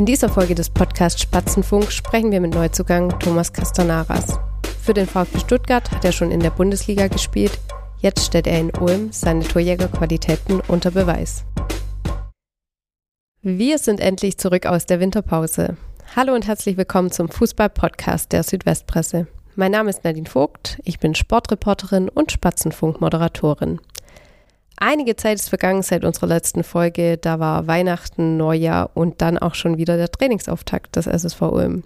In dieser Folge des Podcasts Spatzenfunk sprechen wir mit Neuzugang Thomas Castanaras. Für den VfB Stuttgart hat er schon in der Bundesliga gespielt. Jetzt stellt er in Ulm seine Torjägerqualitäten unter Beweis. Wir sind endlich zurück aus der Winterpause. Hallo und herzlich willkommen zum Fußball-Podcast der Südwestpresse. Mein Name ist Nadine Vogt, ich bin Sportreporterin und Spatzenfunk-Moderatorin. Einige Zeit ist vergangen seit unserer letzten Folge. Da war Weihnachten, Neujahr und dann auch schon wieder der Trainingsauftakt des SSV Ulm.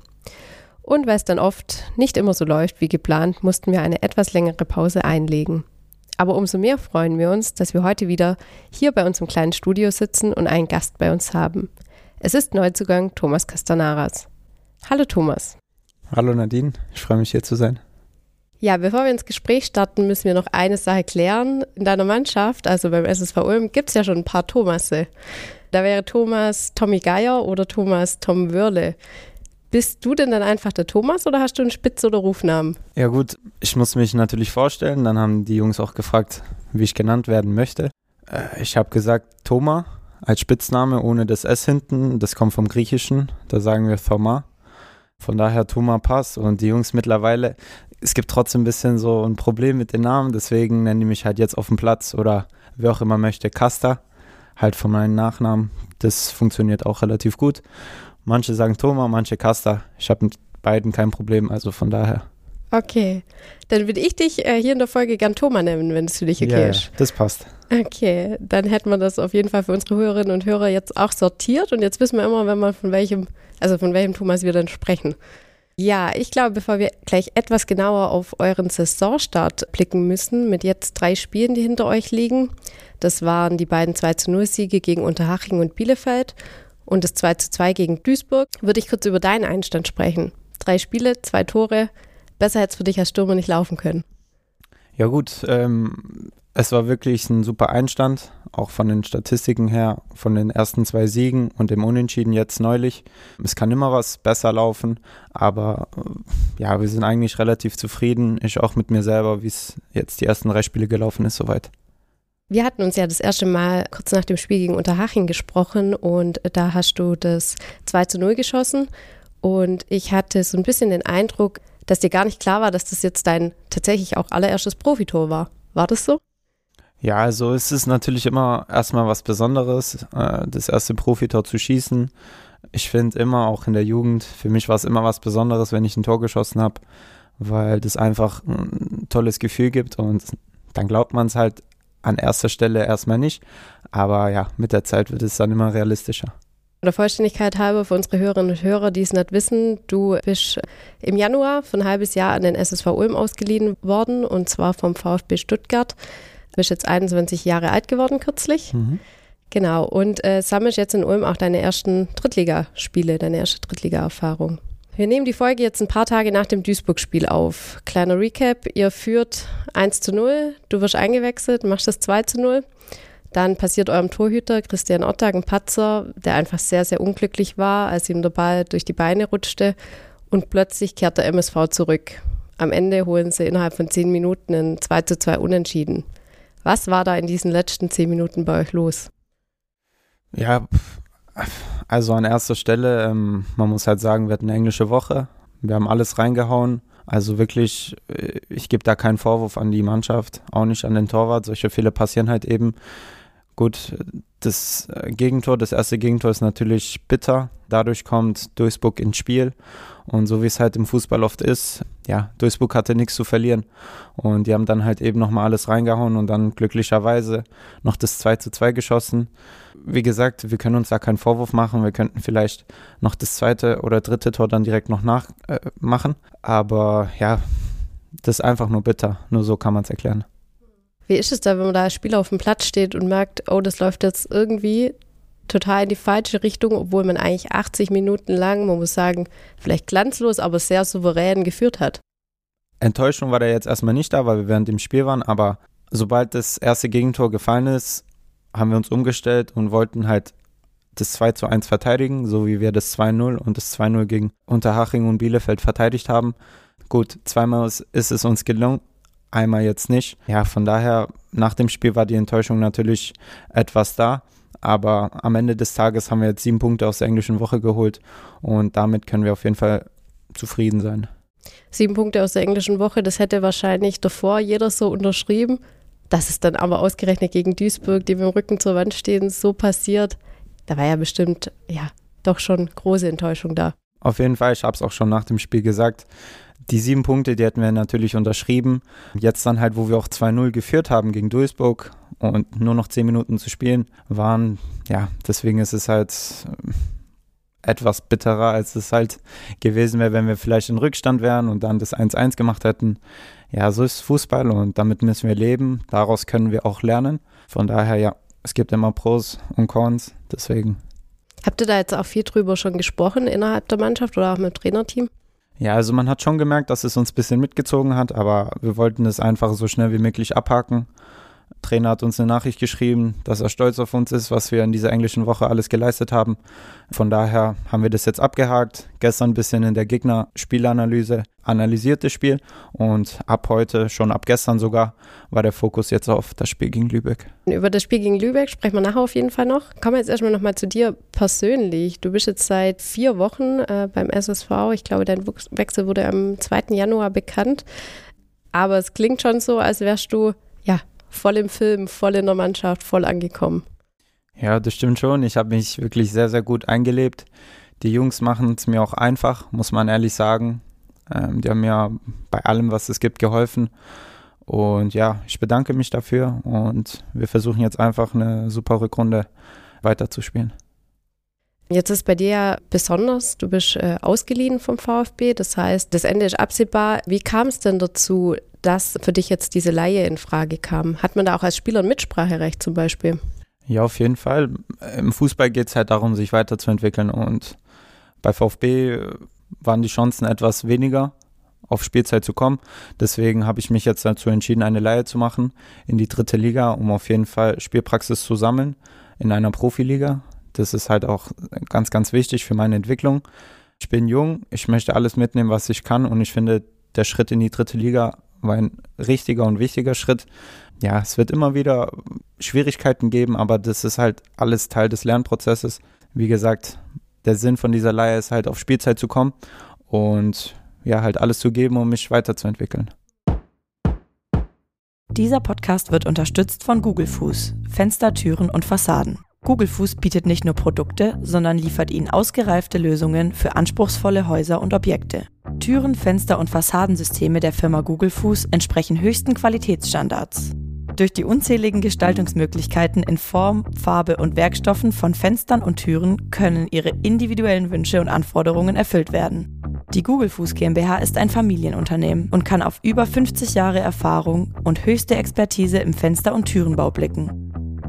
Und weil es dann oft nicht immer so läuft wie geplant, mussten wir eine etwas längere Pause einlegen. Aber umso mehr freuen wir uns, dass wir heute wieder hier bei uns im kleinen Studio sitzen und einen Gast bei uns haben. Es ist Neuzugang Thomas Castanaras. Hallo Thomas. Hallo Nadine, ich freue mich hier zu sein. Ja, bevor wir ins Gespräch starten, müssen wir noch eine Sache klären. In deiner Mannschaft, also beim SSV Ulm, gibt es ja schon ein paar Thomasse. Da wäre Thomas Tommy Geier oder Thomas Tom Wörle. Bist du denn dann einfach der Thomas oder hast du einen Spitz- oder Rufnamen? Ja gut, ich muss mich natürlich vorstellen. Dann haben die Jungs auch gefragt, wie ich genannt werden möchte. Äh, ich habe gesagt Thomas als Spitzname ohne das S hinten. Das kommt vom Griechischen. Da sagen wir Thoma. Von daher Thomas Pass. Und die Jungs mittlerweile es gibt trotzdem ein bisschen so ein Problem mit den Namen, deswegen nenne ich mich halt jetzt auf dem Platz oder wer auch immer möchte, Casta, halt von meinem Nachnamen. Das funktioniert auch relativ gut. Manche sagen Thomas, manche Casta. Ich habe mit beiden kein Problem, also von daher. Okay, dann würde ich dich äh, hier in der Folge gern Thomas nennen, wenn es für dich okay yeah, ist. das passt. Okay, dann hätten wir das auf jeden Fall für unsere Hörerinnen und Hörer jetzt auch sortiert und jetzt wissen wir immer, wenn man von welchem, also von welchem Thomas wir dann sprechen. Ja, ich glaube, bevor wir gleich etwas genauer auf euren Saisonstart blicken müssen, mit jetzt drei Spielen, die hinter euch liegen. Das waren die beiden 2 zu 0 Siege gegen Unterhaching und Bielefeld und das 2 zu 2 gegen Duisburg, würde ich kurz über deinen Einstand sprechen. Drei Spiele, zwei Tore. Besser hätte es für dich als Stürmer nicht laufen können. Ja gut, ähm, es war wirklich ein super Einstand, auch von den Statistiken her, von den ersten zwei Siegen und dem Unentschieden jetzt neulich. Es kann immer was besser laufen, aber äh, ja, wir sind eigentlich relativ zufrieden. Ich auch mit mir selber, wie es jetzt die ersten drei Spiele gelaufen ist, soweit. Wir hatten uns ja das erste Mal kurz nach dem Spiel gegen Unterhaching gesprochen und da hast du das 2 zu 0 geschossen und ich hatte so ein bisschen den Eindruck, dass dir gar nicht klar war, dass das jetzt dein tatsächlich auch allererstes Profitor war. War das so? Ja, also es ist natürlich immer erstmal was Besonderes, äh, das erste Profitor zu schießen. Ich finde immer, auch in der Jugend, für mich war es immer was Besonderes, wenn ich ein Tor geschossen habe, weil das einfach ein tolles Gefühl gibt und dann glaubt man es halt an erster Stelle erstmal nicht. Aber ja, mit der Zeit wird es dann immer realistischer. Der Vollständigkeit halber für unsere Hörerinnen und Hörer, die es nicht wissen, du bist im Januar für ein halbes Jahr an den SSV Ulm ausgeliehen worden und zwar vom VfB Stuttgart. Du bist jetzt 21 Jahre alt geworden kürzlich. Mhm. Genau. Und äh, sammelst jetzt in Ulm auch deine ersten Drittligaspiele, deine erste Drittliga-Erfahrung. Wir nehmen die Folge jetzt ein paar Tage nach dem Duisburg-Spiel auf. Kleiner Recap, ihr führt 1 zu 0, du wirst eingewechselt, machst das 2 zu 0. Dann passiert eurem Torhüter Christian Ottag ein Patzer, der einfach sehr, sehr unglücklich war, als ihm der Ball durch die Beine rutschte. Und plötzlich kehrt der MSV zurück. Am Ende holen sie innerhalb von 10 Minuten ein 2 zu 2 Unentschieden. Was war da in diesen letzten zehn Minuten bei euch los? Ja, also an erster Stelle, ähm, man muss halt sagen, wir hatten eine englische Woche. Wir haben alles reingehauen. Also wirklich, äh, ich gebe da keinen Vorwurf an die Mannschaft, auch nicht an den Torwart. Solche Fehler passieren halt eben. Gut, das äh, Gegentor, das erste Gegentor ist natürlich bitter. Dadurch kommt Duisburg ins Spiel. Und so wie es halt im Fußball oft ist, ja, Duisburg hatte nichts zu verlieren. Und die haben dann halt eben nochmal alles reingehauen und dann glücklicherweise noch das 2 zu 2 geschossen. Wie gesagt, wir können uns da keinen Vorwurf machen. Wir könnten vielleicht noch das zweite oder dritte Tor dann direkt noch nachmachen. Äh, Aber ja, das ist einfach nur bitter. Nur so kann man es erklären. Wie ist es da, wenn man da als Spieler auf dem Platz steht und merkt, oh, das läuft jetzt irgendwie total in die falsche Richtung, obwohl man eigentlich 80 Minuten lang, man muss sagen, vielleicht glanzlos, aber sehr souverän geführt hat? Enttäuschung war da jetzt erstmal nicht da, weil wir während dem Spiel waren, aber sobald das erste Gegentor gefallen ist, haben wir uns umgestellt und wollten halt das 2 zu 1 verteidigen, so wie wir das 2-0 und das 2-0 gegen Unterhaching und Bielefeld verteidigt haben. Gut, zweimal ist es uns gelungen, einmal jetzt nicht. Ja, von daher, nach dem Spiel war die Enttäuschung natürlich etwas da. Aber am Ende des Tages haben wir jetzt sieben Punkte aus der englischen Woche geholt und damit können wir auf jeden Fall zufrieden sein. Sieben Punkte aus der englischen Woche, das hätte wahrscheinlich davor jeder so unterschrieben. Dass es dann aber ausgerechnet gegen Duisburg, die mit dem Rücken zur Wand stehen, so passiert, da war ja bestimmt, ja, doch schon große Enttäuschung da. Auf jeden Fall, ich habe es auch schon nach dem Spiel gesagt. Die sieben Punkte, die hätten wir natürlich unterschrieben. Jetzt dann halt, wo wir auch 2-0 geführt haben gegen Duisburg und nur noch zehn Minuten zu spielen waren, ja, deswegen ist es halt äh, etwas bitterer, als es halt gewesen wäre, wenn wir vielleicht in Rückstand wären und dann das 1-1 gemacht hätten. Ja, so ist Fußball und damit müssen wir leben. Daraus können wir auch lernen. Von daher, ja, es gibt immer Pros und Cons, deswegen. Habt ihr da jetzt auch viel drüber schon gesprochen innerhalb der Mannschaft oder auch mit dem Trainerteam? Ja, also man hat schon gemerkt, dass es uns ein bisschen mitgezogen hat, aber wir wollten es einfach so schnell wie möglich abhaken. Trainer hat uns eine Nachricht geschrieben, dass er stolz auf uns ist, was wir in dieser englischen Woche alles geleistet haben. Von daher haben wir das jetzt abgehakt. Gestern ein bisschen in der Gegner-Spielanalyse analysiert das Spiel und ab heute, schon ab gestern sogar, war der Fokus jetzt auf das Spiel gegen Lübeck. Über das Spiel gegen Lübeck sprechen wir nachher auf jeden Fall noch. Kommen wir jetzt erstmal nochmal zu dir persönlich. Du bist jetzt seit vier Wochen äh, beim SSV. Ich glaube, dein Wechsel wurde am 2. Januar bekannt. Aber es klingt schon so, als wärst du ja voll im Film, voll in der Mannschaft, voll angekommen. Ja, das stimmt schon. Ich habe mich wirklich sehr, sehr gut eingelebt. Die Jungs machen es mir auch einfach, muss man ehrlich sagen. Ähm, die haben mir bei allem, was es gibt, geholfen. Und ja, ich bedanke mich dafür und wir versuchen jetzt einfach eine super Rückrunde weiterzuspielen. Jetzt ist bei dir ja besonders, du bist äh, ausgeliehen vom VfB, das heißt, das Ende ist absehbar. Wie kam es denn dazu, dass für dich jetzt diese Laie in Frage kam? Hat man da auch als Spieler ein Mitspracherecht zum Beispiel? Ja, auf jeden Fall. Im Fußball geht es halt darum, sich weiterzuentwickeln und bei VfB waren die Chancen etwas weniger, auf Spielzeit zu kommen. Deswegen habe ich mich jetzt dazu entschieden, eine Laie zu machen in die dritte Liga, um auf jeden Fall Spielpraxis zu sammeln in einer Profiliga. Das ist halt auch ganz, ganz wichtig für meine Entwicklung. Ich bin jung, ich möchte alles mitnehmen, was ich kann und ich finde, der Schritt in die dritte Liga war ein richtiger und wichtiger Schritt. Ja, es wird immer wieder Schwierigkeiten geben, aber das ist halt alles Teil des Lernprozesses. Wie gesagt, der Sinn von dieser Leihe ist halt auf Spielzeit zu kommen und ja, halt alles zu geben, um mich weiterzuentwickeln. Dieser Podcast wird unterstützt von Google Fuß, Fenster, Türen und Fassaden. Google Fuß bietet nicht nur Produkte, sondern liefert Ihnen ausgereifte Lösungen für anspruchsvolle Häuser und Objekte. Türen, Fenster und Fassadensysteme der Firma Google Fuß entsprechen höchsten Qualitätsstandards. Durch die unzähligen Gestaltungsmöglichkeiten in Form, Farbe und Werkstoffen von Fenstern und Türen können Ihre individuellen Wünsche und Anforderungen erfüllt werden. Die Google Fuß GmbH ist ein Familienunternehmen und kann auf über 50 Jahre Erfahrung und höchste Expertise im Fenster- und Türenbau blicken.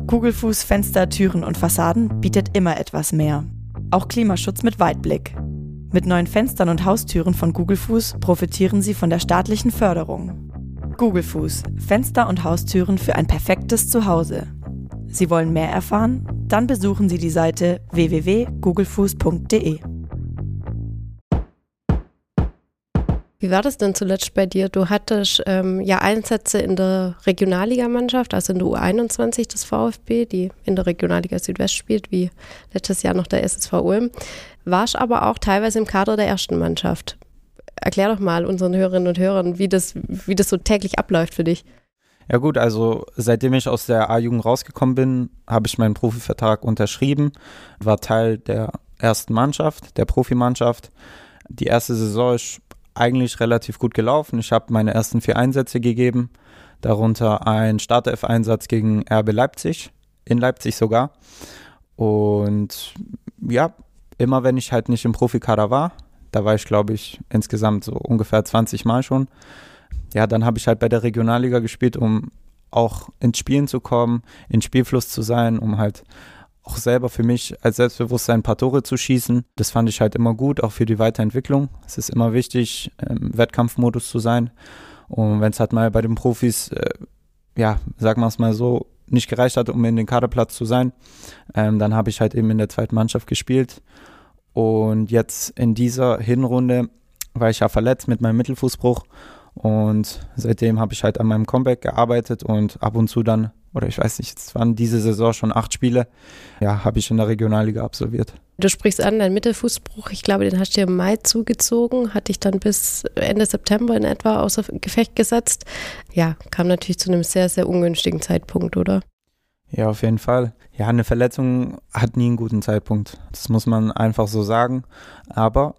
Kugelfuß, Fenster, Türen und Fassaden bietet immer etwas mehr. Auch Klimaschutz mit Weitblick. Mit neuen Fenstern und Haustüren von Kugelfuß profitieren Sie von der staatlichen Förderung. Kugelfuß, Fenster und Haustüren für ein perfektes Zuhause. Sie wollen mehr erfahren? Dann besuchen Sie die Seite www.googlefuß.de. Wie war das denn zuletzt bei dir? Du hattest ähm, ja Einsätze in der Regionalligamannschaft, also in der U21 des VfB, die in der Regionalliga Südwest spielt, wie letztes Jahr noch der SSV Ulm. Warst aber auch teilweise im Kader der ersten Mannschaft. Erklär doch mal unseren Hörerinnen und Hörern, wie das, wie das so täglich abläuft für dich. Ja gut, also seitdem ich aus der A-Jugend rausgekommen bin, habe ich meinen Profivertrag unterschrieben, war Teil der ersten Mannschaft, der Profimannschaft. Die erste Saison ist eigentlich relativ gut gelaufen. Ich habe meine ersten vier Einsätze gegeben, darunter ein Startelf-Einsatz gegen RB Leipzig, in Leipzig sogar. Und ja, immer wenn ich halt nicht im Profikader war, da war ich glaube ich insgesamt so ungefähr 20 Mal schon, ja, dann habe ich halt bei der Regionalliga gespielt, um auch ins Spielen zu kommen, in Spielfluss zu sein, um halt auch selber für mich als Selbstbewusstsein ein paar Tore zu schießen. Das fand ich halt immer gut, auch für die Weiterentwicklung. Es ist immer wichtig, im Wettkampfmodus zu sein. Und wenn es halt mal bei den Profis, äh, ja, sagen wir es mal so, nicht gereicht hat, um in den Kaderplatz zu sein, ähm, dann habe ich halt eben in der zweiten Mannschaft gespielt. Und jetzt in dieser Hinrunde war ich ja verletzt mit meinem Mittelfußbruch und seitdem habe ich halt an meinem Comeback gearbeitet und ab und zu dann oder ich weiß nicht, es waren diese Saison schon acht Spiele, ja, habe ich in der Regionalliga absolviert. Du sprichst an, dein Mittelfußbruch, ich glaube, den hast du im Mai zugezogen, hat dich dann bis Ende September in etwa außer Gefecht gesetzt. Ja, kam natürlich zu einem sehr, sehr ungünstigen Zeitpunkt, oder? Ja, auf jeden Fall. Ja, eine Verletzung hat nie einen guten Zeitpunkt. Das muss man einfach so sagen. Aber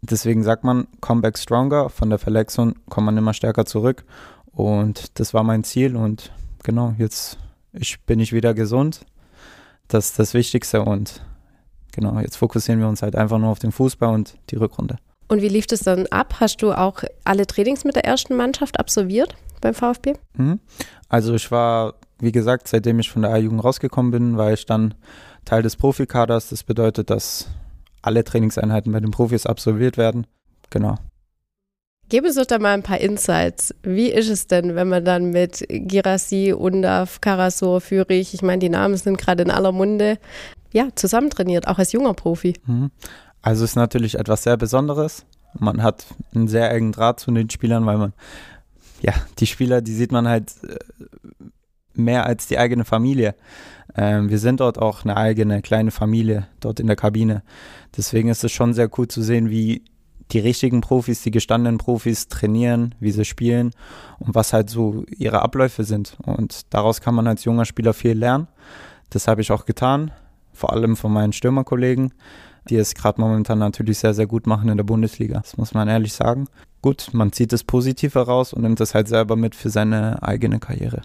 deswegen sagt man, Comeback stronger. Von der Verletzung kommt man immer stärker zurück. Und das war mein Ziel. Und genau, jetzt ich, bin ich wieder gesund. Das ist das Wichtigste. Und genau, jetzt fokussieren wir uns halt einfach nur auf den Fußball und die Rückrunde. Und wie lief das dann ab? Hast du auch alle Trainings mit der ersten Mannschaft absolviert beim VfB? Mhm. Also ich war, wie gesagt, seitdem ich von der A-Jugend rausgekommen bin, war ich dann Teil des Profikaders. Das bedeutet, dass alle Trainingseinheiten bei den Profis absolviert werden. Genau. Gib uns doch da mal ein paar Insights. Wie ist es denn, wenn man dann mit Girassi, Undaf, Karasor, Fürich, ich meine, die Namen sind gerade in aller Munde, ja, zusammen trainiert, auch als junger Profi? Mhm. Also ist natürlich etwas sehr Besonderes. Man hat einen sehr engen Draht zu den Spielern, weil man, ja, die Spieler, die sieht man halt äh, mehr als die eigene Familie. Ähm, wir sind dort auch eine eigene kleine Familie dort in der Kabine. Deswegen ist es schon sehr cool zu sehen, wie die richtigen Profis, die gestandenen Profis trainieren, wie sie spielen und was halt so ihre Abläufe sind. Und daraus kann man als junger Spieler viel lernen. Das habe ich auch getan, vor allem von meinen Stürmerkollegen die es gerade momentan natürlich sehr, sehr gut machen in der Bundesliga. Das muss man ehrlich sagen. Gut, man zieht das Positiv heraus und nimmt das halt selber mit für seine eigene Karriere.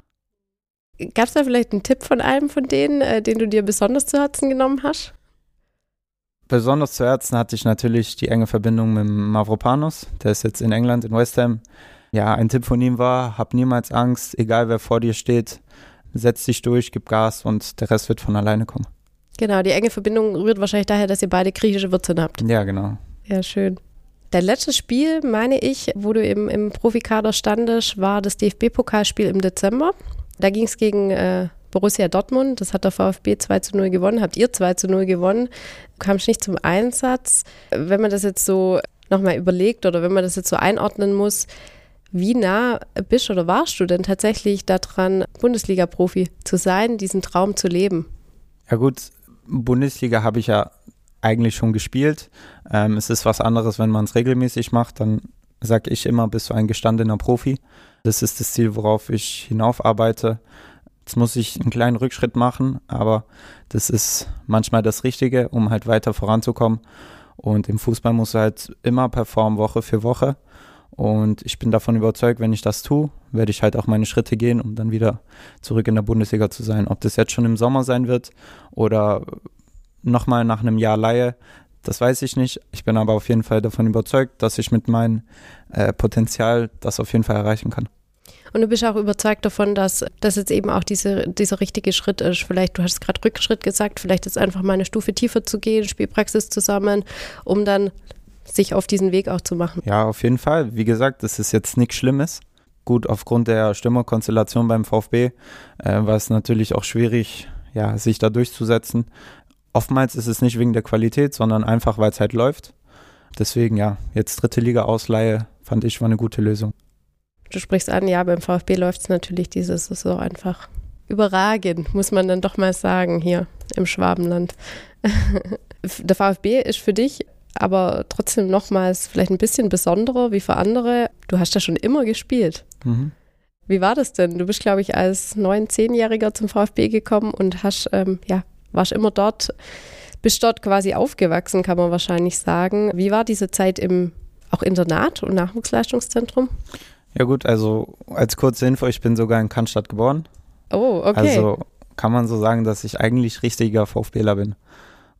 Gab es da vielleicht einen Tipp von einem von denen, äh, den du dir besonders zu Herzen genommen hast? Besonders zu Herzen hatte ich natürlich die enge Verbindung mit Mavropanos. Der ist jetzt in England, in West Ham. Ja, ein Tipp von ihm war, hab niemals Angst, egal wer vor dir steht, setz dich durch, gib Gas und der Rest wird von alleine kommen. Genau, die enge Verbindung rührt wahrscheinlich daher, dass ihr beide griechische Wurzeln habt. Ja, genau. Ja, schön. Dein letztes Spiel, meine ich, wo du im, im Profikader standest, war das DFB-Pokalspiel im Dezember. Da ging es gegen äh, Borussia Dortmund. Das hat der VfB 2 zu 0 gewonnen. Habt ihr 2 zu 0 gewonnen? Kamst nicht zum Einsatz. Wenn man das jetzt so nochmal überlegt oder wenn man das jetzt so einordnen muss, wie nah bist oder warst du denn tatsächlich daran, Bundesliga-Profi zu sein, diesen Traum zu leben? Ja gut, Bundesliga habe ich ja eigentlich schon gespielt. Ähm, es ist was anderes, wenn man es regelmäßig macht. Dann sage ich immer, bist du ein gestandener Profi. Das ist das Ziel, worauf ich hinaufarbeite. Jetzt muss ich einen kleinen Rückschritt machen, aber das ist manchmal das Richtige, um halt weiter voranzukommen. Und im Fußball muss halt immer performen, Woche für Woche. Und ich bin davon überzeugt, wenn ich das tue, werde ich halt auch meine Schritte gehen, um dann wieder zurück in der Bundesliga zu sein. Ob das jetzt schon im Sommer sein wird oder nochmal nach einem Jahr Laie, das weiß ich nicht. Ich bin aber auf jeden Fall davon überzeugt, dass ich mit meinem äh, Potenzial das auf jeden Fall erreichen kann. Und du bist auch überzeugt davon, dass das jetzt eben auch diese, dieser richtige Schritt ist. Vielleicht, du hast gerade Rückschritt gesagt, vielleicht jetzt einfach mal eine Stufe tiefer zu gehen, Spielpraxis zusammen, um dann sich auf diesen Weg auch zu machen. Ja, auf jeden Fall. Wie gesagt, das ist jetzt nichts Schlimmes. Gut, aufgrund der Stimmerkonstellation beim VfB äh, war es natürlich auch schwierig, ja, sich da durchzusetzen. Oftmals ist es nicht wegen der Qualität, sondern einfach, weil es halt läuft. Deswegen, ja, jetzt dritte Liga Ausleihe fand ich war eine gute Lösung. Du sprichst an, ja, beim VfB läuft es natürlich dieses so einfach überragend, muss man dann doch mal sagen, hier im Schwabenland. der VfB ist für dich aber trotzdem nochmals vielleicht ein bisschen besonderer wie für andere. Du hast ja schon immer gespielt. Mhm. Wie war das denn? Du bist, glaube ich, als neun-, zehnjähriger zum VfB gekommen und hast, ähm, ja, warst immer dort, bist dort quasi aufgewachsen, kann man wahrscheinlich sagen. Wie war diese Zeit im auch Internat und Nachwuchsleistungszentrum? Ja gut, also als kurze Info, ich bin sogar in Cannstatt geboren. Oh, okay. Also kann man so sagen, dass ich eigentlich richtiger VfBler bin.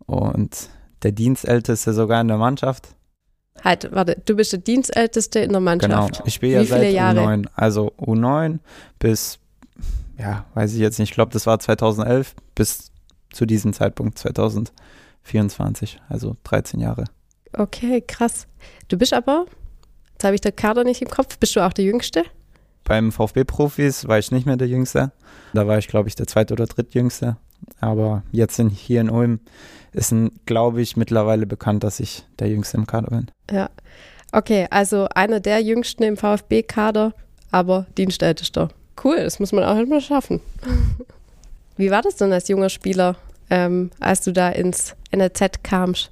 Und der Dienstälteste sogar in der Mannschaft. Halt, warte, du bist der Dienstälteste in der Mannschaft. Genau, ich bin ja seit Jahre? U9, also U9 bis, ja, weiß ich jetzt nicht, ich glaube, das war 2011 bis zu diesem Zeitpunkt 2024, also 13 Jahre. Okay, krass. Du bist aber, jetzt habe ich den Kader nicht im Kopf, bist du auch der Jüngste? Beim VfB-Profis war ich nicht mehr der Jüngste. Da war ich, glaube ich, der zweite oder drittjüngste. Aber jetzt in, hier in Ulm ist, glaube ich, mittlerweile bekannt, dass ich der Jüngste im Kader bin. Ja. Okay, also einer der Jüngsten im VfB-Kader, aber Dienstältester. Cool, das muss man auch immer schaffen. Wie war das denn als junger Spieler, ähm, als du da ins NRZ kamst?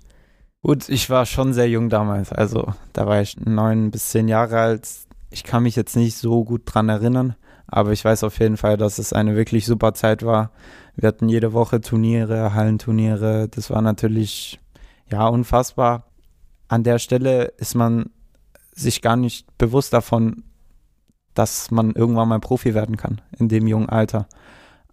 Gut, ich war schon sehr jung damals. Also da war ich neun bis zehn Jahre alt. Ich kann mich jetzt nicht so gut dran erinnern, aber ich weiß auf jeden Fall, dass es eine wirklich super Zeit war. Wir hatten jede Woche Turniere, Hallenturniere. Das war natürlich ja unfassbar. An der Stelle ist man sich gar nicht bewusst davon, dass man irgendwann mal Profi werden kann in dem jungen Alter.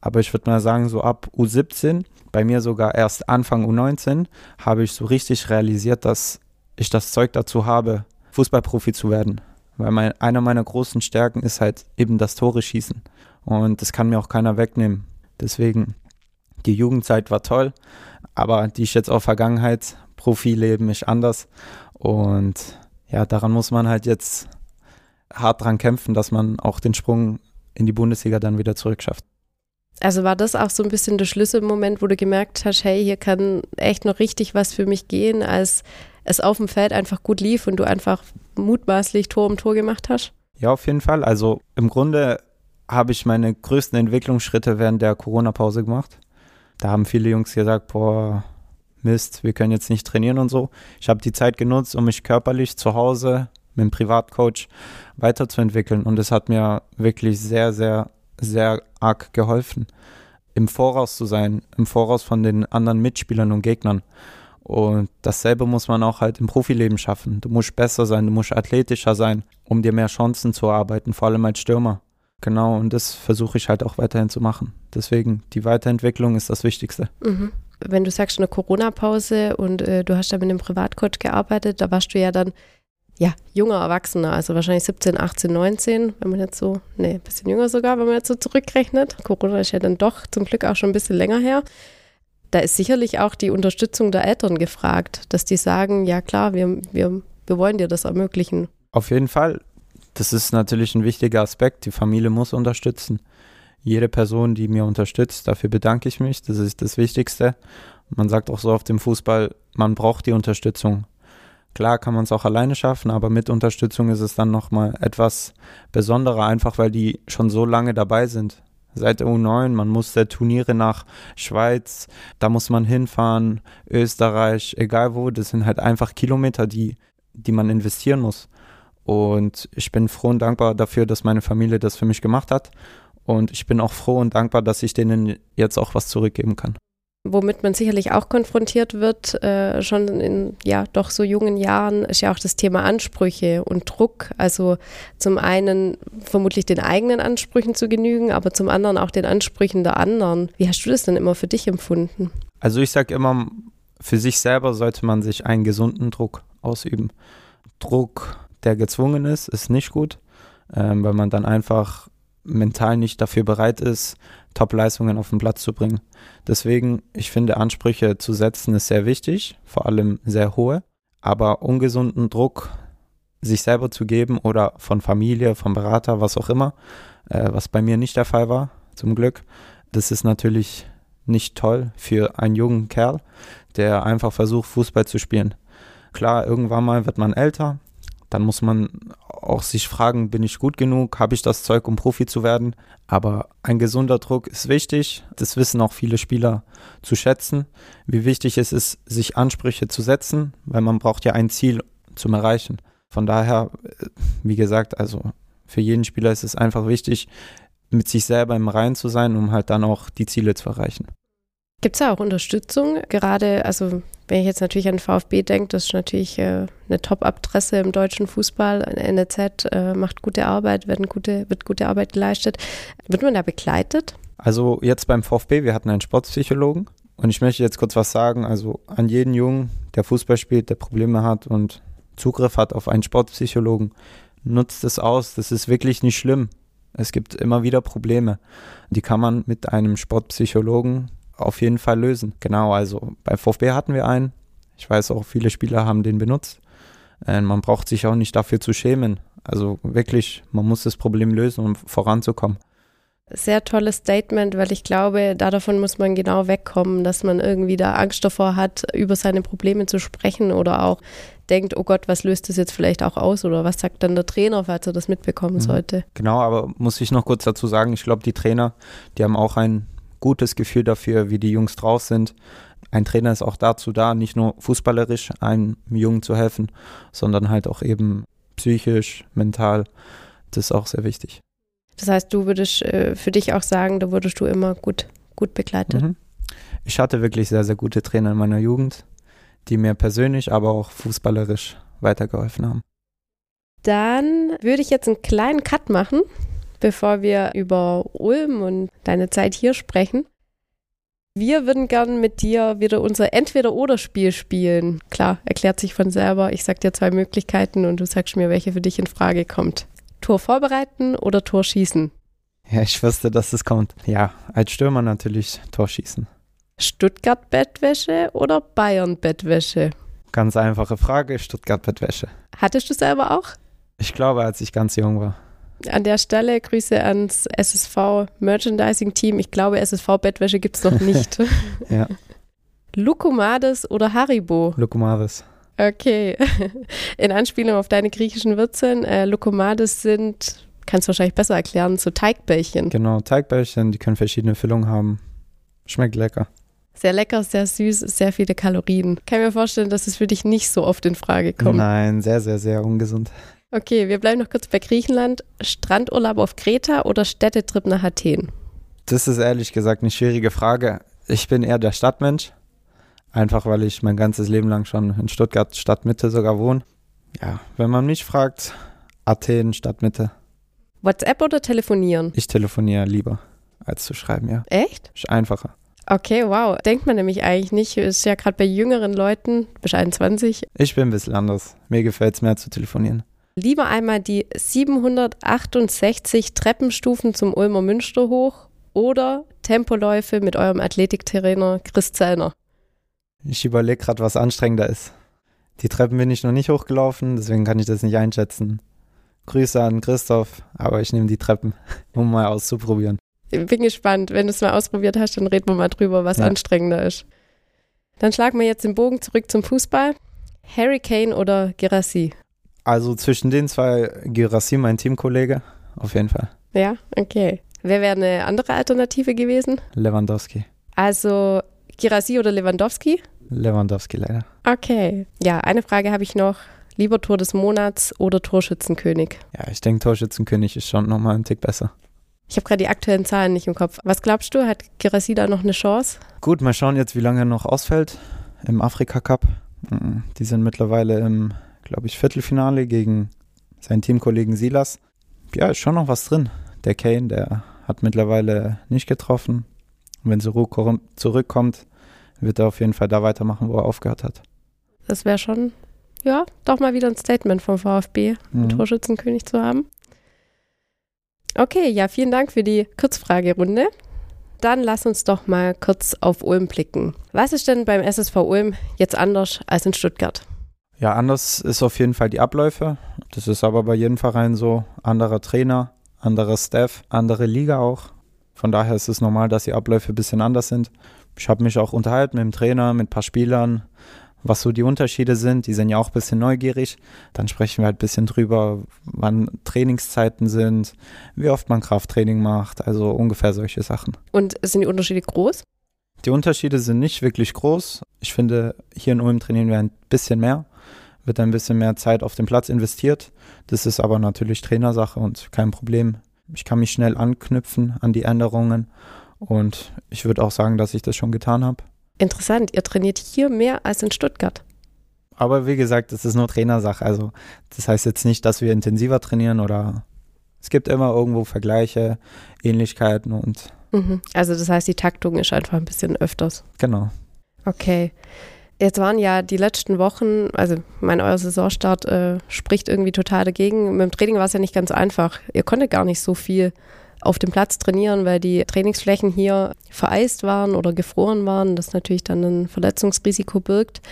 Aber ich würde mal sagen, so ab U17, bei mir sogar erst Anfang U19, habe ich so richtig realisiert, dass ich das Zeug dazu habe, Fußballprofi zu werden. Weil mein, einer meiner großen Stärken ist halt eben das Tore schießen. Und das kann mir auch keiner wegnehmen. Deswegen, die Jugendzeit war toll, aber die ist jetzt auch Vergangenheit. Profileben ist anders. Und ja, daran muss man halt jetzt hart dran kämpfen, dass man auch den Sprung in die Bundesliga dann wieder zurückschafft. Also war das auch so ein bisschen der Schlüsselmoment, wo du gemerkt hast, hey, hier kann echt noch richtig was für mich gehen, als es auf dem Feld einfach gut lief und du einfach mutmaßlich Tor um Tor gemacht hast? Ja, auf jeden Fall. Also im Grunde habe ich meine größten Entwicklungsschritte während der Corona-Pause gemacht. Da haben viele Jungs gesagt, boah, Mist, wir können jetzt nicht trainieren und so. Ich habe die Zeit genutzt, um mich körperlich zu Hause mit dem Privatcoach weiterzuentwickeln und es hat mir wirklich sehr, sehr sehr arg geholfen, im Voraus zu sein, im Voraus von den anderen Mitspielern und Gegnern. Und dasselbe muss man auch halt im Profileben schaffen. Du musst besser sein, du musst athletischer sein, um dir mehr Chancen zu erarbeiten, vor allem als Stürmer. Genau, und das versuche ich halt auch weiterhin zu machen. Deswegen, die Weiterentwicklung ist das Wichtigste. Mhm. Wenn du sagst, eine Corona-Pause und äh, du hast da mit einem Privatcoach gearbeitet, da warst du ja dann ja, junger Erwachsener, also wahrscheinlich 17, 18, 19, wenn man jetzt so, nee, ein bisschen jünger sogar, wenn man jetzt so zurückrechnet. Corona ist ja dann doch zum Glück auch schon ein bisschen länger her. Da ist sicherlich auch die Unterstützung der Eltern gefragt, dass die sagen, ja klar, wir, wir, wir wollen dir das ermöglichen. Auf jeden Fall. Das ist natürlich ein wichtiger Aspekt. Die Familie muss unterstützen. Jede Person, die mir unterstützt, dafür bedanke ich mich. Das ist das Wichtigste. Man sagt auch so auf dem Fußball, man braucht die Unterstützung. Klar kann man es auch alleine schaffen, aber mit Unterstützung ist es dann nochmal etwas besonderer, einfach weil die schon so lange dabei sind. Seit der U9, man musste Turniere nach Schweiz, da muss man hinfahren, Österreich, egal wo, das sind halt einfach Kilometer, die, die man investieren muss. Und ich bin froh und dankbar dafür, dass meine Familie das für mich gemacht hat. Und ich bin auch froh und dankbar, dass ich denen jetzt auch was zurückgeben kann womit man sicherlich auch konfrontiert wird, äh, schon in ja doch so jungen Jahren, ist ja auch das Thema Ansprüche und Druck. Also zum einen vermutlich den eigenen Ansprüchen zu genügen, aber zum anderen auch den Ansprüchen der anderen. Wie hast du das denn immer für dich empfunden? Also ich sage immer, für sich selber sollte man sich einen gesunden Druck ausüben. Druck, der gezwungen ist, ist nicht gut, ähm, weil man dann einfach mental nicht dafür bereit ist, Top-Leistungen auf den Platz zu bringen. Deswegen, ich finde, Ansprüche zu setzen ist sehr wichtig, vor allem sehr hohe, aber ungesunden Druck sich selber zu geben oder von Familie, vom Berater, was auch immer, äh, was bei mir nicht der Fall war, zum Glück, das ist natürlich nicht toll für einen jungen Kerl, der einfach versucht, Fußball zu spielen. Klar, irgendwann mal wird man älter, dann muss man auch sich fragen, bin ich gut genug? Habe ich das Zeug, um Profi zu werden? Aber ein gesunder Druck ist wichtig. Das wissen auch viele Spieler zu schätzen. Wie wichtig es ist, sich Ansprüche zu setzen, weil man braucht ja ein Ziel zum Erreichen. Von daher, äh, wie gesagt, also für jeden Spieler ist es einfach wichtig, mit sich selber im Reinen zu sein, um halt dann auch die Ziele zu erreichen. Gibt es da auch Unterstützung? Gerade, also wenn ich jetzt natürlich an VfB denke, das ist natürlich äh, eine Top-Adresse im deutschen Fußball. NRZ äh, macht gute Arbeit, wird gute, wird gute Arbeit geleistet. Wird man da begleitet? Also jetzt beim VfB, wir hatten einen Sportpsychologen und ich möchte jetzt kurz was sagen. Also an jeden Jungen, der Fußball spielt, der Probleme hat und Zugriff hat auf einen Sportpsychologen, nutzt es aus. Das ist wirklich nicht schlimm. Es gibt immer wieder Probleme. Die kann man mit einem Sportpsychologen auf jeden Fall lösen. Genau, also bei VfB hatten wir einen. Ich weiß auch, viele Spieler haben den benutzt. Äh, man braucht sich auch nicht dafür zu schämen. Also wirklich, man muss das Problem lösen, um voranzukommen. Sehr tolles Statement, weil ich glaube, da davon muss man genau wegkommen, dass man irgendwie da Angst davor hat, über seine Probleme zu sprechen oder auch denkt, oh Gott, was löst das jetzt vielleicht auch aus oder was sagt dann der Trainer, falls er das mitbekommen mhm. sollte. Genau, aber muss ich noch kurz dazu sagen, ich glaube, die Trainer, die haben auch ein gutes Gefühl dafür, wie die Jungs drauf sind. Ein Trainer ist auch dazu da, nicht nur fußballerisch einem Jungen zu helfen, sondern halt auch eben psychisch, mental. Das ist auch sehr wichtig. Das heißt, du würdest äh, für dich auch sagen, da wurdest du immer gut, gut begleitet. Mhm. Ich hatte wirklich sehr, sehr gute Trainer in meiner Jugend, die mir persönlich, aber auch fußballerisch weitergeholfen haben. Dann würde ich jetzt einen kleinen Cut machen, bevor wir über Ulm und deine Zeit hier sprechen. Wir würden gern mit dir wieder unser Entweder-Oder-Spiel spielen. Klar, erklärt sich von selber. Ich sag dir zwei Möglichkeiten und du sagst mir, welche für dich in Frage kommt. Tor vorbereiten oder Tor schießen? Ja, ich wusste, dass es kommt. Ja, als Stürmer natürlich Tor schießen. Stuttgart-Bettwäsche oder Bayern-Bettwäsche? Ganz einfache Frage, Stuttgart-Bettwäsche. Hattest du selber auch? Ich glaube, als ich ganz jung war. An der Stelle Grüße ans SSV Merchandising Team. Ich glaube, SSV Bettwäsche gibt es noch nicht. ja. Lukumades oder Haribo? Lukumades. Okay. In Anspielung auf deine griechischen Wurzeln, äh, Lukumades sind, kannst du wahrscheinlich besser erklären, so Teigbällchen. Genau, Teigbällchen, die können verschiedene Füllungen haben. Schmeckt lecker. Sehr lecker, sehr süß, sehr viele Kalorien. Kann mir vorstellen, dass es für dich nicht so oft in Frage kommt. Nein, sehr, sehr, sehr ungesund. Okay, wir bleiben noch kurz bei Griechenland. Strandurlaub auf Kreta oder Städtetrip nach Athen? Das ist ehrlich gesagt eine schwierige Frage. Ich bin eher der Stadtmensch. Einfach weil ich mein ganzes Leben lang schon in Stuttgart Stadtmitte sogar wohne. Ja, wenn man mich fragt, Athen Stadtmitte. WhatsApp oder telefonieren? Ich telefoniere lieber als zu schreiben, ja. Echt? Ist einfacher. Okay, wow. Denkt man nämlich eigentlich nicht. Ist ja gerade bei jüngeren Leuten, du bist 21. Ich bin ein bisschen anders. Mir gefällt es mehr zu telefonieren lieber einmal die 768 Treppenstufen zum Ulmer Münster hoch oder Tempoläufe mit eurem Athletiktrainer Chris Zellner? Ich überlege gerade, was anstrengender ist. Die Treppen bin ich noch nicht hochgelaufen, deswegen kann ich das nicht einschätzen. Grüße an Christoph, aber ich nehme die Treppen, um mal auszuprobieren. Ich bin gespannt. Wenn du es mal ausprobiert hast, dann reden wir mal drüber, was ja. anstrengender ist. Dann schlagen wir jetzt den Bogen zurück zum Fußball. Harry Kane oder Gerassi? Also zwischen den zwei Girassi, mein Teamkollege, auf jeden Fall. Ja, okay. Wer wäre eine andere Alternative gewesen? Lewandowski. Also Girassi oder Lewandowski? Lewandowski leider. Okay. Ja, eine Frage habe ich noch. Lieber Tor des Monats oder Torschützenkönig? Ja, ich denke, Torschützenkönig ist schon nochmal ein Tick besser. Ich habe gerade die aktuellen Zahlen nicht im Kopf. Was glaubst du, hat Girassi da noch eine Chance? Gut, mal schauen jetzt, wie lange er noch ausfällt im Afrika Cup. Mhm, die sind mittlerweile im glaube ich, Viertelfinale gegen seinen Teamkollegen Silas. Ja, ist schon noch was drin. Der Kane, der hat mittlerweile nicht getroffen. Und wenn Suru zurückkommt, wird er auf jeden Fall da weitermachen, wo er aufgehört hat. Das wäre schon, ja, doch mal wieder ein Statement vom VfB, einen mhm. Torschützenkönig zu haben. Okay, ja, vielen Dank für die Kurzfragerunde. Dann lass uns doch mal kurz auf Ulm blicken. Was ist denn beim SSV Ulm jetzt anders als in Stuttgart? Ja, anders ist auf jeden Fall die Abläufe. Das ist aber bei jedem Verein so. Anderer Trainer, anderer Staff, andere Liga auch. Von daher ist es normal, dass die Abläufe ein bisschen anders sind. Ich habe mich auch unterhalten mit dem Trainer, mit ein paar Spielern, was so die Unterschiede sind. Die sind ja auch ein bisschen neugierig. Dann sprechen wir halt ein bisschen drüber, wann Trainingszeiten sind, wie oft man Krafttraining macht, also ungefähr solche Sachen. Und sind die Unterschiede groß? Die Unterschiede sind nicht wirklich groß. Ich finde, hier in Ulm trainieren wir ein bisschen mehr wird ein bisschen mehr Zeit auf dem Platz investiert. Das ist aber natürlich Trainersache und kein Problem. Ich kann mich schnell anknüpfen an die Änderungen und ich würde auch sagen, dass ich das schon getan habe. Interessant, ihr trainiert hier mehr als in Stuttgart. Aber wie gesagt, das ist nur Trainersache. Also das heißt jetzt nicht, dass wir intensiver trainieren oder es gibt immer irgendwo Vergleiche, Ähnlichkeiten und. Mhm. Also das heißt, die Taktung ist einfach ein bisschen öfters. Genau. Okay. Jetzt waren ja die letzten Wochen, also mein euer Saisonstart äh, spricht irgendwie total dagegen. Mit dem Training war es ja nicht ganz einfach. Ihr konntet gar nicht so viel auf dem Platz trainieren, weil die Trainingsflächen hier vereist waren oder gefroren waren, das natürlich dann ein Verletzungsrisiko birgt.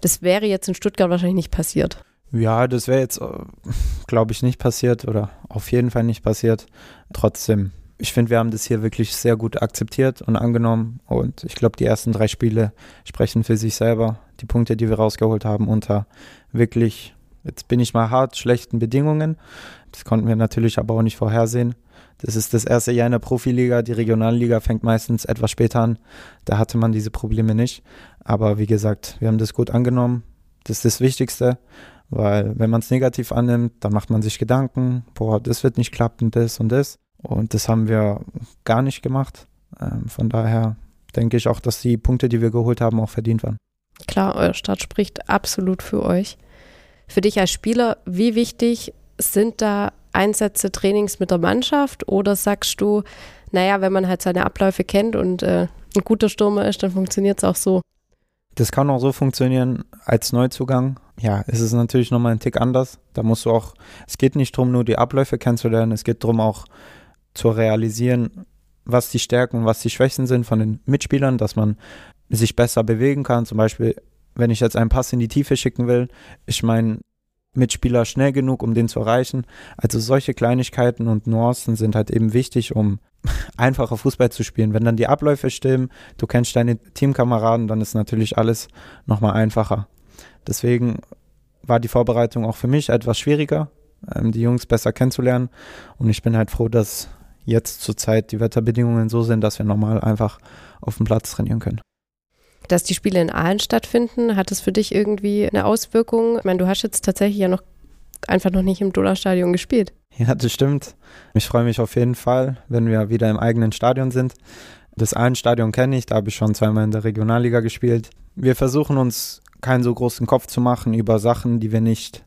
Das wäre jetzt in Stuttgart wahrscheinlich nicht passiert. Ja, das wäre jetzt, äh, glaube ich, nicht passiert oder auf jeden Fall nicht passiert. Trotzdem ich finde, wir haben das hier wirklich sehr gut akzeptiert und angenommen. Und ich glaube, die ersten drei Spiele sprechen für sich selber. Die Punkte, die wir rausgeholt haben, unter wirklich, jetzt bin ich mal hart, schlechten Bedingungen. Das konnten wir natürlich aber auch nicht vorhersehen. Das ist das erste Jahr in der Profiliga. Die Regionalliga fängt meistens etwas später an. Da hatte man diese Probleme nicht. Aber wie gesagt, wir haben das gut angenommen. Das ist das Wichtigste. Weil wenn man es negativ annimmt, dann macht man sich Gedanken, boah, das wird nicht klappen, das und das. Und das haben wir gar nicht gemacht. Ähm, von daher denke ich auch, dass die Punkte, die wir geholt haben, auch verdient waren. Klar, euer Start spricht absolut für euch. Für dich als Spieler, wie wichtig sind da Einsätze, Trainings mit der Mannschaft? Oder sagst du, naja, wenn man halt seine Abläufe kennt und äh, ein guter Stürmer ist, dann funktioniert es auch so? Das kann auch so funktionieren als Neuzugang. Ja, es ist natürlich nochmal ein Tick anders. Da musst du auch, es geht nicht darum, nur die Abläufe kennenzulernen, es geht darum auch zu realisieren, was die Stärken und was die Schwächen sind von den Mitspielern, dass man sich besser bewegen kann. Zum Beispiel, wenn ich jetzt einen Pass in die Tiefe schicken will, ist mein Mitspieler schnell genug, um den zu erreichen. Also solche Kleinigkeiten und Nuancen sind halt eben wichtig, um einfacher Fußball zu spielen. Wenn dann die Abläufe stimmen, du kennst deine Teamkameraden, dann ist natürlich alles nochmal einfacher. Deswegen war die Vorbereitung auch für mich etwas schwieriger, ähm, die Jungs besser kennenzulernen. Und ich bin halt froh, dass jetzt zurzeit die Wetterbedingungen so sind, dass wir normal einfach auf dem Platz trainieren können. Dass die Spiele in Aalen stattfinden, hat es für dich irgendwie eine Auswirkung? Ich meine, du hast jetzt tatsächlich ja noch einfach noch nicht im Donaustadion gespielt. Ja, das stimmt. Ich freue mich auf jeden Fall, wenn wir wieder im eigenen Stadion sind. Das Stadion kenne ich, da habe ich schon zweimal in der Regionalliga gespielt. Wir versuchen uns keinen so großen Kopf zu machen über Sachen, die wir nicht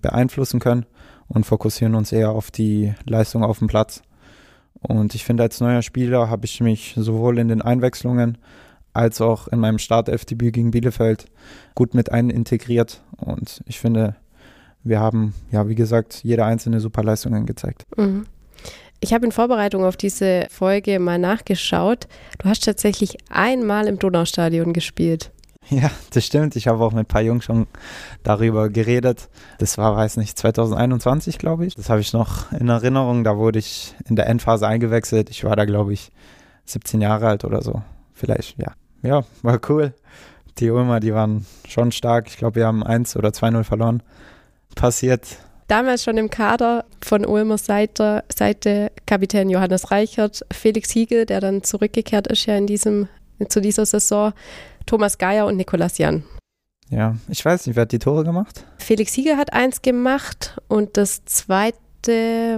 beeinflussen können und fokussieren uns eher auf die Leistung auf dem Platz. Und ich finde, als neuer Spieler habe ich mich sowohl in den Einwechslungen als auch in meinem Startelfdebüt gegen Bielefeld gut mit einintegriert. Und ich finde, wir haben, ja, wie gesagt, jede einzelne super Leistungen gezeigt. Mhm. Ich habe in Vorbereitung auf diese Folge mal nachgeschaut. Du hast tatsächlich einmal im Donaustadion gespielt. Ja, das stimmt. Ich habe auch mit ein paar Jungs schon darüber geredet. Das war, weiß nicht, 2021, glaube ich. Das habe ich noch in Erinnerung. Da wurde ich in der Endphase eingewechselt. Ich war da, glaube ich, 17 Jahre alt oder so. Vielleicht, ja. Ja, war cool. Die Ulmer, die waren schon stark. Ich glaube, wir haben 1 oder 2-0 verloren. Passiert. Damals schon im Kader von Ulmer Seite, Seite Kapitän Johannes Reichert, Felix Hiegel, der dann zurückgekehrt ist ja in diesem, zu dieser Saison, Thomas Geier und Nikolas Jan. Ja, ich weiß nicht, wer hat die Tore gemacht? Felix Hieger hat eins gemacht und das zweite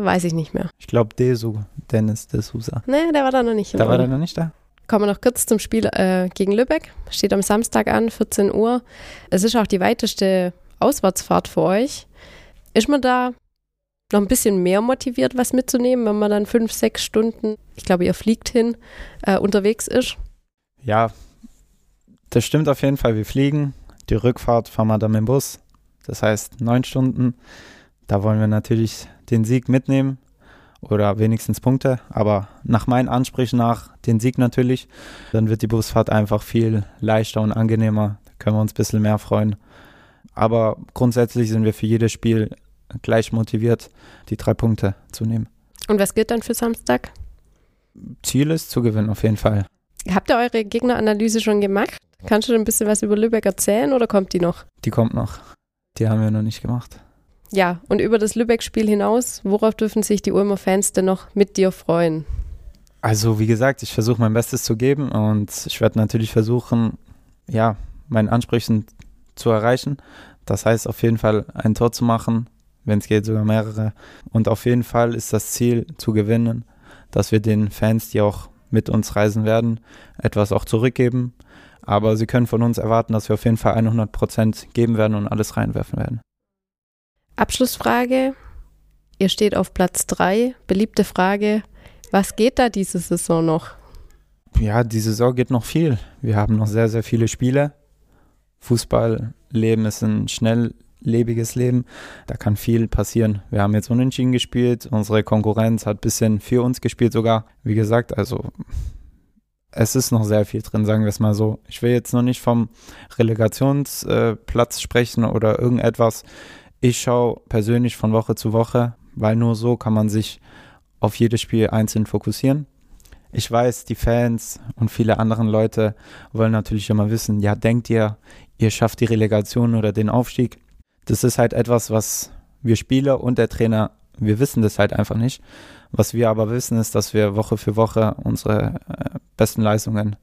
weiß ich nicht mehr. Ich glaube Desu, Dennis de Sousa. Nee, der war da noch nicht. Da war der noch nicht da? Kommen wir noch kurz zum Spiel äh, gegen Lübeck. Steht am Samstag an, 14 Uhr. Es ist auch die weiteste Auswärtsfahrt für euch. Ist man da noch ein bisschen mehr motiviert, was mitzunehmen, wenn man dann fünf, sechs Stunden, ich glaube, ihr fliegt hin, äh, unterwegs ist? Ja, das stimmt auf jeden Fall. Wir fliegen. Die Rückfahrt fahren wir dann mit dem Bus. Das heißt neun Stunden. Da wollen wir natürlich den Sieg mitnehmen oder wenigstens Punkte. Aber nach meinen Ansprüchen nach den Sieg natürlich. Dann wird die Busfahrt einfach viel leichter und angenehmer. Da können wir uns ein bisschen mehr freuen. Aber grundsätzlich sind wir für jedes Spiel gleich motiviert, die drei Punkte zu nehmen. Und was gilt dann für Samstag? Ziel ist zu gewinnen, auf jeden Fall. Habt ihr eure Gegneranalyse schon gemacht? Kannst du ein bisschen was über Lübeck erzählen oder kommt die noch? Die kommt noch. Die haben wir noch nicht gemacht. Ja, und über das Lübeck-Spiel hinaus, worauf dürfen sich die Ulmer Fans denn noch mit dir freuen? Also, wie gesagt, ich versuche mein Bestes zu geben und ich werde natürlich versuchen, ja, meinen Ansprüchen zu erreichen. Das heißt, auf jeden Fall ein Tor zu machen, wenn es geht, sogar mehrere. Und auf jeden Fall ist das Ziel zu gewinnen, dass wir den Fans, die auch mit uns reisen werden, etwas auch zurückgeben. Aber sie können von uns erwarten, dass wir auf jeden Fall 100 Prozent geben werden und alles reinwerfen werden. Abschlussfrage. Ihr steht auf Platz 3. Beliebte Frage. Was geht da diese Saison noch? Ja, die Saison geht noch viel. Wir haben noch sehr, sehr viele Spiele. Fußballleben ist ein schnelllebiges Leben. Da kann viel passieren. Wir haben jetzt unentschieden gespielt. Unsere Konkurrenz hat ein bisschen für uns gespielt sogar. Wie gesagt, also es ist noch sehr viel drin, sagen wir es mal so. Ich will jetzt noch nicht vom Relegationsplatz äh, sprechen oder irgendetwas. Ich schaue persönlich von Woche zu Woche, weil nur so kann man sich auf jedes Spiel einzeln fokussieren. Ich weiß, die Fans und viele andere Leute wollen natürlich immer wissen, ja, denkt ihr, ihr schafft die Relegation oder den Aufstieg? Das ist halt etwas, was wir Spieler und der Trainer, wir wissen das halt einfach nicht. Was wir aber wissen, ist, dass wir Woche für Woche unsere äh, besten Leistungen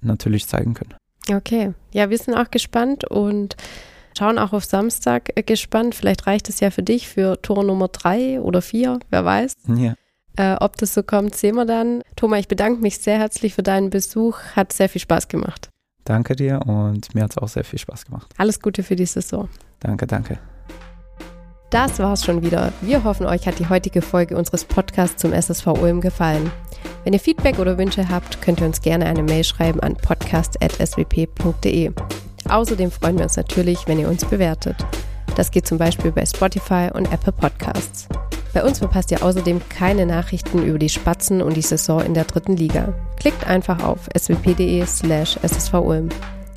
natürlich zeigen können. Okay, ja, wir sind auch gespannt und schauen auch auf Samstag gespannt. Vielleicht reicht es ja für dich für Tor Nummer drei oder vier, wer weiß. Ja. Äh, ob das so kommt, sehen wir dann. Thomas, ich bedanke mich sehr herzlich für deinen Besuch. Hat sehr viel Spaß gemacht. Danke dir und mir hat es auch sehr viel Spaß gemacht. Alles Gute für die Saison. Danke, danke. Das war's schon wieder. Wir hoffen, euch hat die heutige Folge unseres Podcasts zum SSV Ulm gefallen. Wenn ihr Feedback oder Wünsche habt, könnt ihr uns gerne eine Mail schreiben an podcast.swp.de. Außerdem freuen wir uns natürlich, wenn ihr uns bewertet. Das geht zum Beispiel bei Spotify und Apple Podcasts. Bei uns verpasst ihr außerdem keine Nachrichten über die Spatzen und die Saison in der dritten Liga. Klickt einfach auf swp.de slash ssvulm.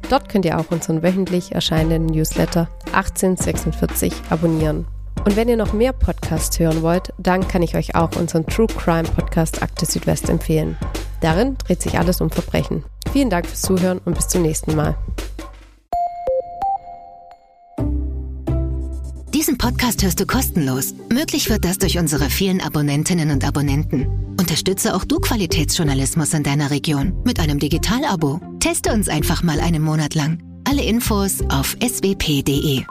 Dort könnt ihr auch unseren wöchentlich erscheinenden Newsletter 1846 abonnieren. Und wenn ihr noch mehr Podcasts hören wollt, dann kann ich euch auch unseren True Crime Podcast Akte Südwest empfehlen. Darin dreht sich alles um Verbrechen. Vielen Dank fürs Zuhören und bis zum nächsten Mal. Diesen Podcast hörst du kostenlos. Möglich wird das durch unsere vielen Abonnentinnen und Abonnenten. Unterstütze auch du Qualitätsjournalismus in deiner Region mit einem Digital-Abo. Teste uns einfach mal einen Monat lang. Alle Infos auf swp.de.